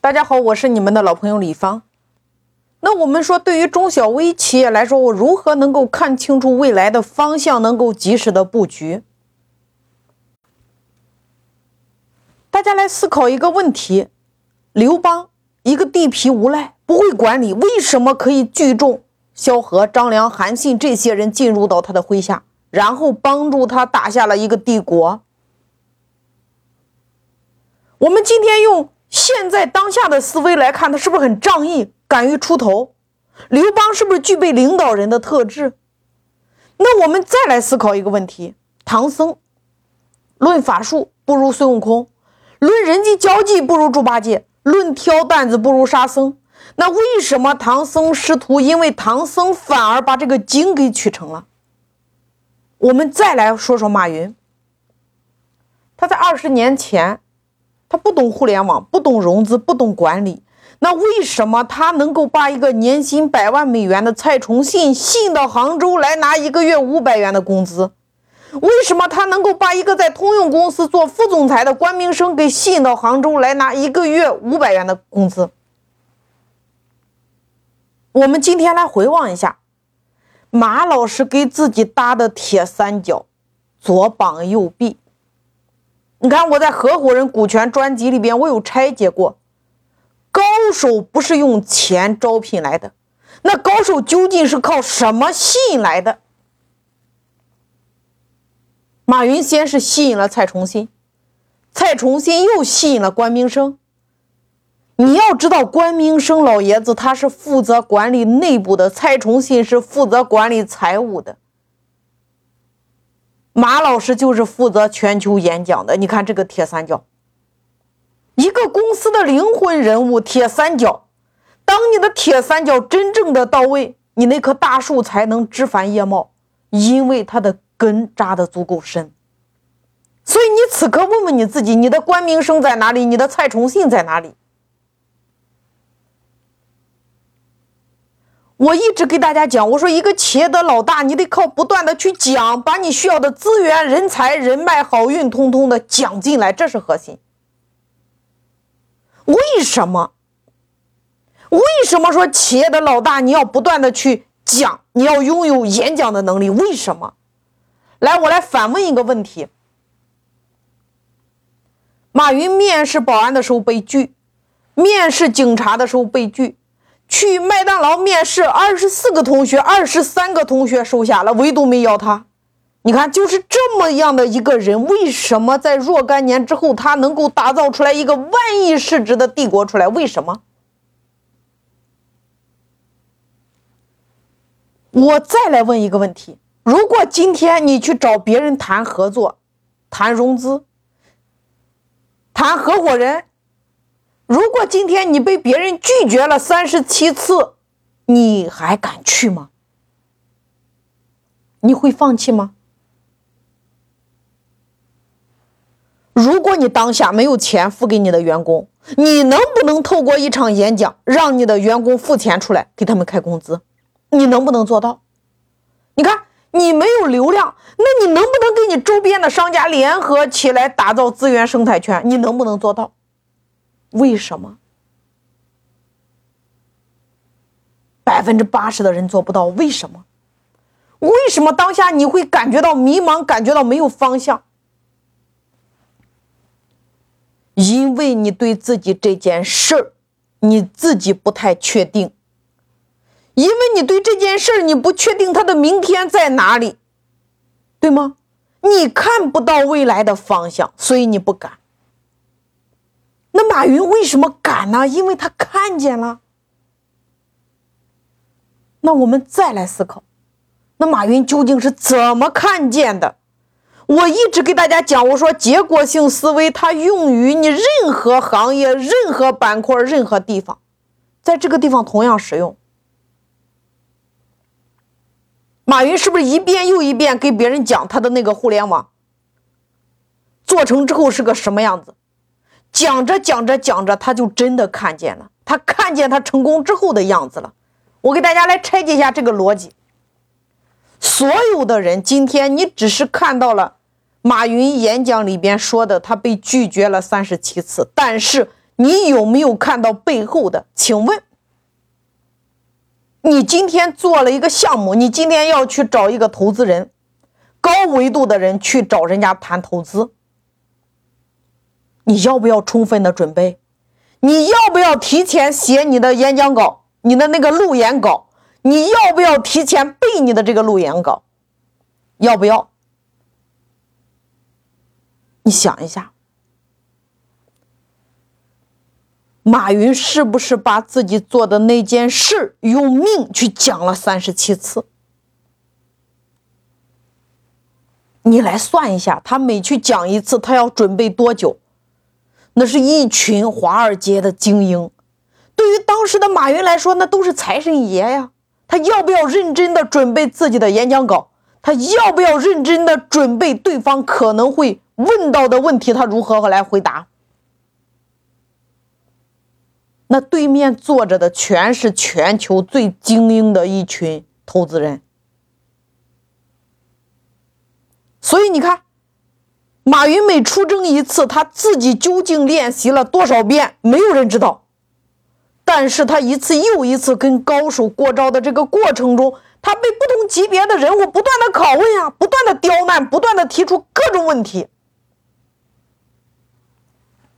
大家好，我是你们的老朋友李芳。那我们说，对于中小微企业来说，我如何能够看清楚未来的方向，能够及时的布局？大家来思考一个问题：刘邦一个地痞无赖，不会管理，为什么可以聚众萧何、张良、韩信这些人进入到他的麾下，然后帮助他打下了一个帝国？我们今天用现在当下的思维来看，他是不是很仗义、敢于出头？刘邦是不是具备领导人的特质？那我们再来思考一个问题：唐僧论法术不如孙悟空，论人际交际不如猪八戒，论挑担子不如沙僧。那为什么唐僧师徒？因为唐僧反而把这个经给取成了。我们再来说说马云，他在二十年前。他不懂互联网，不懂融资，不懂管理，那为什么他能够把一个年薪百万美元的蔡崇信吸引到杭州来拿一个月五百元的工资？为什么他能够把一个在通用公司做副总裁的关明生给吸引到杭州来拿一个月五百元的工资？我们今天来回望一下，马老师给自己搭的铁三角，左膀右臂。你看，我在合伙人股权专辑里边，我有拆解过，高手不是用钱招聘来的，那高手究竟是靠什么吸引来的？马云先是吸引了蔡崇信，蔡崇信又吸引了关明生。你要知道，关明生老爷子他是负责管理内部的，蔡崇信是负责管理财务的。马老师就是负责全球演讲的。你看这个铁三角，一个公司的灵魂人物，铁三角。当你的铁三角真正的到位，你那棵大树才能枝繁叶茂，因为它的根扎的足够深。所以你此刻问问你自己，你的关明生在哪里？你的蔡崇信在哪里？我一直给大家讲，我说一个企业的老大，你得靠不断的去讲，把你需要的资源、人才、人脉、好运，通通的讲进来，这是核心。为什么？为什么说企业的老大你要不断的去讲，你要拥有演讲的能力？为什么？来，我来反问一个问题：马云面试保安的时候被拒，面试警察的时候被拒。去麦当劳面试，二十四个同学，二十三个同学收下了，唯独没要他。你看，就是这么样的一个人，为什么在若干年之后，他能够打造出来一个万亿市值的帝国出来？为什么？我再来问一个问题：如果今天你去找别人谈合作、谈融资、谈合伙人？如果今天你被别人拒绝了三十七次，你还敢去吗？你会放弃吗？如果你当下没有钱付给你的员工，你能不能透过一场演讲让你的员工付钱出来给他们开工资？你能不能做到？你看，你没有流量，那你能不能跟你周边的商家联合起来打造资源生态圈？你能不能做到？为什么百分之八十的人做不到？为什么？为什么当下你会感觉到迷茫，感觉到没有方向？因为你对自己这件事儿，你自己不太确定。因为你对这件事儿，你不确定它的明天在哪里，对吗？你看不到未来的方向，所以你不敢。那马云为什么敢呢？因为他看见了。那我们再来思考，那马云究竟是怎么看见的？我一直给大家讲，我说结果性思维它用于你任何行业、任何板块、任何地方，在这个地方同样使用。马云是不是一遍又一遍给别人讲他的那个互联网做成之后是个什么样子？讲着讲着讲着，他就真的看见了，他看见他成功之后的样子了。我给大家来拆解一下这个逻辑。所有的人，今天你只是看到了马云演讲里边说的，他被拒绝了三十七次，但是你有没有看到背后的？请问，你今天做了一个项目，你今天要去找一个投资人，高维度的人去找人家谈投资，你要不要充分的准备？你要不要提前写你的演讲稿？你的那个路演稿？你要不要提前背你的这个路演稿？要不要？你想一下。马云是不是把自己做的那件事用命去讲了三十七次？你来算一下，他每去讲一次，他要准备多久？那是一群华尔街的精英，对于当时的马云来说，那都是财神爷呀。他要不要认真的准备自己的演讲稿？他要不要认真的准备对方可能会问到的问题？他如何来回答？那对面坐着的全是全球最精英的一群投资人，所以你看，马云每出征一次，他自己究竟练习了多少遍，没有人知道。但是他一次又一次跟高手过招的这个过程中，他被不同级别的人物不断的拷问啊，不断的刁难，不断的提出各种问题。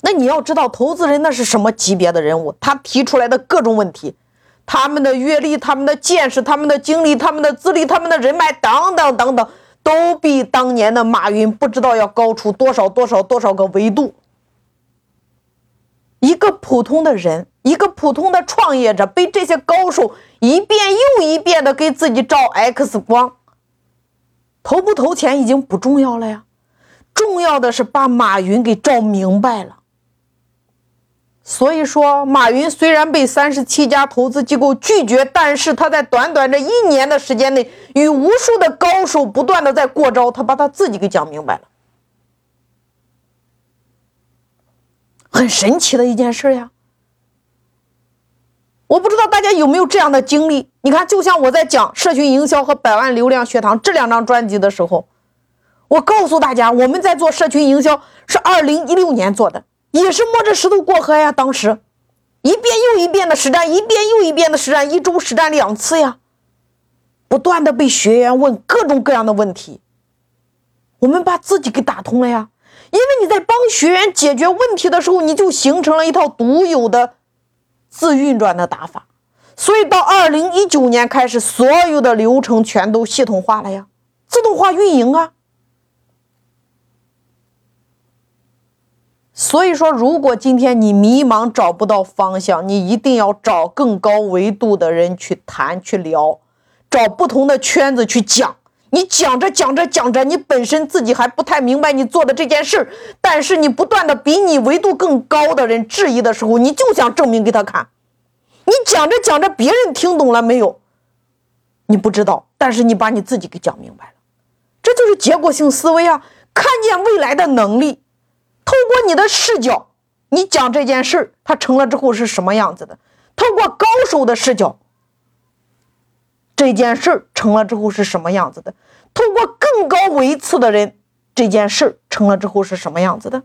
那你要知道，投资人那是什么级别的人物？他提出来的各种问题，他们的阅历、他们的见识、他们的经历、他们的资历、他们的人脉等等等等，都比当年的马云不知道要高出多少多少多少个维度。一个普通的人，一个普通的创业者，被这些高手一遍又一遍的给自己照 X 光，投不投钱已经不重要了呀，重要的是把马云给照明白了。所以说，马云虽然被三十七家投资机构拒绝，但是他在短短这一年的时间内，与无数的高手不断的在过招，他把他自己给讲明白了，很神奇的一件事呀。我不知道大家有没有这样的经历？你看，就像我在讲社群营销和百万流量学堂这两张专辑的时候，我告诉大家，我们在做社群营销是二零一六年做的。也是摸着石头过河呀！当时，一遍又一遍的实战，一遍又一遍的实战，一周实战两次呀，不断的被学员问各种各样的问题，我们把自己给打通了呀。因为你在帮学员解决问题的时候，你就形成了一套独有的自运转的打法，所以到二零一九年开始，所有的流程全都系统化了呀，自动化运营啊。所以说，如果今天你迷茫找不到方向，你一定要找更高维度的人去谈去聊，找不同的圈子去讲。你讲着讲着讲着，你本身自己还不太明白你做的这件事但是你不断的比你维度更高的人质疑的时候，你就想证明给他看。你讲着讲着，别人听懂了没有？你不知道，但是你把你自己给讲明白了，这就是结果性思维啊，看见未来的能力。透过你的视角，你讲这件事它成了之后是什么样子的？透过高手的视角，这件事成了之后是什么样子的？透过更高维次的人，这件事成了之后是什么样子的？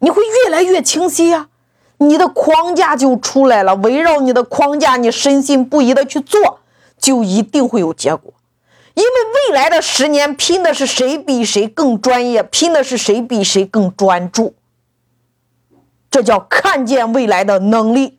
你会越来越清晰呀，你的框架就出来了。围绕你的框架，你深信不疑的去做，就一定会有结果。因为未来的十年拼的是谁比谁更专业，拼的是谁比谁更专注，这叫看见未来的能力。